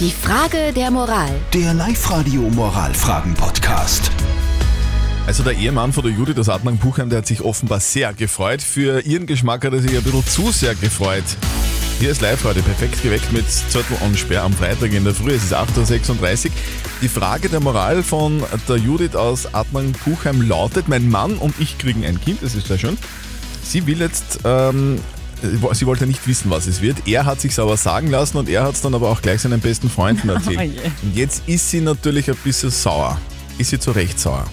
Die Frage der Moral. Der Live-Radio Moralfragen-Podcast. Also der Ehemann von der Judith aus Adnang-Buchheim, der hat sich offenbar sehr gefreut. Für ihren Geschmack hat er sich ein bisschen zu sehr gefreut. Hier ist live heute perfekt geweckt mit Zettel und Sperr am Freitag in der Früh. Es ist 8.36 Uhr. Die Frage der Moral von der Judith aus Adnang-Buchheim lautet, mein Mann und ich kriegen ein Kind, das ist sehr schön. Sie will jetzt, ähm, sie wollte nicht wissen, was es wird. Er hat sich aber sagen lassen und er hat es dann aber auch gleich seinen besten Freunden erzählt. Oh je. und jetzt ist sie natürlich ein bisschen sauer. Ist sie zu Recht sauer?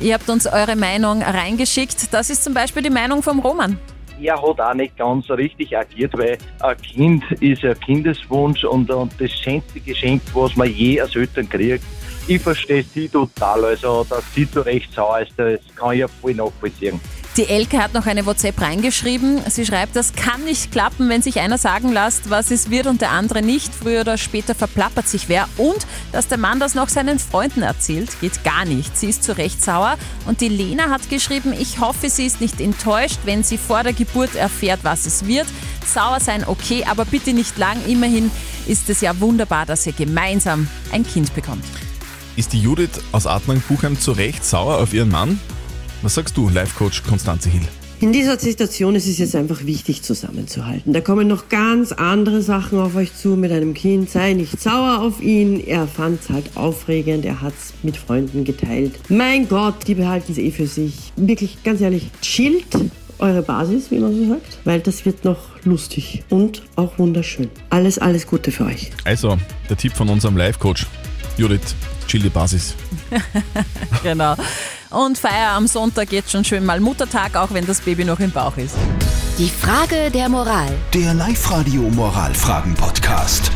Ihr habt uns eure Meinung reingeschickt. Das ist zum Beispiel die Meinung vom Roman. er hat auch nicht ganz so richtig agiert, weil ein Kind ist ein Kindeswunsch und, und das schönste Geschenk, was man je als Eltern kriegt. Ich verstehe sie total, also dass sie zu Recht sauer ist, das kann ich ja voll nachvollziehen. Die Elke hat noch eine WhatsApp reingeschrieben. Sie schreibt, das kann nicht klappen, wenn sich einer sagen lässt, was es wird und der andere nicht. Früher oder später verplappert sich wer. Und dass der Mann das noch seinen Freunden erzählt, geht gar nicht. Sie ist zu Recht sauer. Und die Lena hat geschrieben, ich hoffe, sie ist nicht enttäuscht, wenn sie vor der Geburt erfährt, was es wird. Sauer sein okay, aber bitte nicht lang. Immerhin ist es ja wunderbar, dass ihr gemeinsam ein Kind bekommt. Ist die Judith aus Adnang-Buchheim zu Recht sauer auf ihren Mann? Was sagst du, Life-Coach Konstanze Hill? In dieser Situation ist es jetzt einfach wichtig zusammenzuhalten. Da kommen noch ganz andere Sachen auf euch zu mit einem Kind. Sei nicht sauer auf ihn. Er fand es halt aufregend. Er hat es mit Freunden geteilt. Mein Gott, die behalten es eh für sich. Wirklich, ganz ehrlich, chillt eure Basis, wie man so sagt, weil das wird noch lustig und auch wunderschön. Alles, alles Gute für euch. Also, der Tipp von unserem Life-Coach. Judith, chill die Basis. Genau. Und Feier am Sonntag jetzt schon schön mal Muttertag, auch wenn das Baby noch im Bauch ist. Die Frage der Moral. Der Live-Radio Moralfragen-Podcast.